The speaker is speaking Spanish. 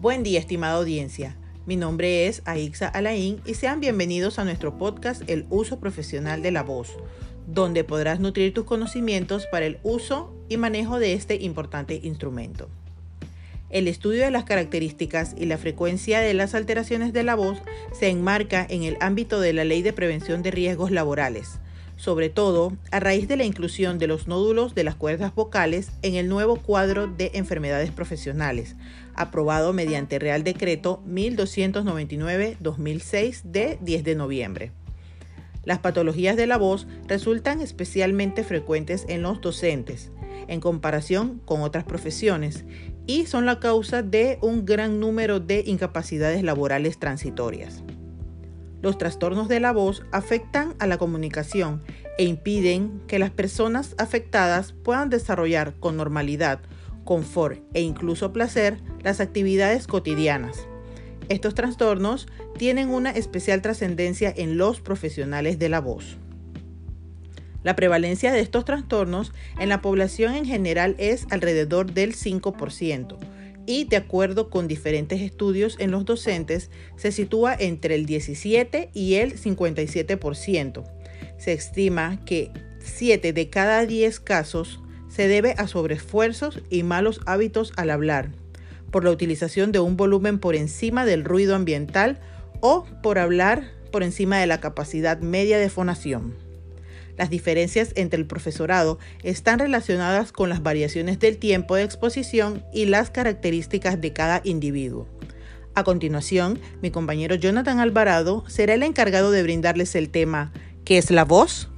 Buen día, estimada audiencia. Mi nombre es Aixa Alain y sean bienvenidos a nuestro podcast El uso profesional de la voz, donde podrás nutrir tus conocimientos para el uso y manejo de este importante instrumento. El estudio de las características y la frecuencia de las alteraciones de la voz se enmarca en el ámbito de la Ley de Prevención de Riesgos Laborales, sobre todo a raíz de la inclusión de los nódulos de las cuerdas vocales en el nuevo cuadro de enfermedades profesionales, aprobado mediante Real Decreto 1299-2006 de 10 de noviembre. Las patologías de la voz resultan especialmente frecuentes en los docentes, en comparación con otras profesiones, y son la causa de un gran número de incapacidades laborales transitorias. Los trastornos de la voz afectan a la comunicación e impiden que las personas afectadas puedan desarrollar con normalidad, confort e incluso placer las actividades cotidianas. Estos trastornos tienen una especial trascendencia en los profesionales de la voz. La prevalencia de estos trastornos en la población en general es alrededor del 5%, y de acuerdo con diferentes estudios en los docentes se sitúa entre el 17 y el 57%. Se estima que 7 de cada 10 casos se debe a sobreesfuerzos y malos hábitos al hablar, por la utilización de un volumen por encima del ruido ambiental o por hablar por encima de la capacidad media de fonación. Las diferencias entre el profesorado están relacionadas con las variaciones del tiempo de exposición y las características de cada individuo. A continuación, mi compañero Jonathan Alvarado será el encargado de brindarles el tema ¿Qué es la voz?